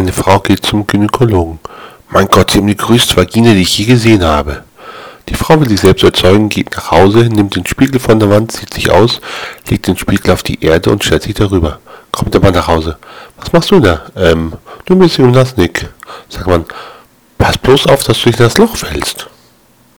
Eine Frau geht zum Gynäkologen. Mein Gott, Sie haben die größte Vagina, die ich je gesehen habe. Die Frau will sich selbst erzeugen, geht nach Hause, nimmt den Spiegel von der Wand, zieht sich aus, legt den Spiegel auf die Erde und stellt sich darüber. Kommt aber nach Hause. Was machst du da? Ähm, du bist im Nick. Sagt man, pass bloß auf, dass du dich in das Loch fällst.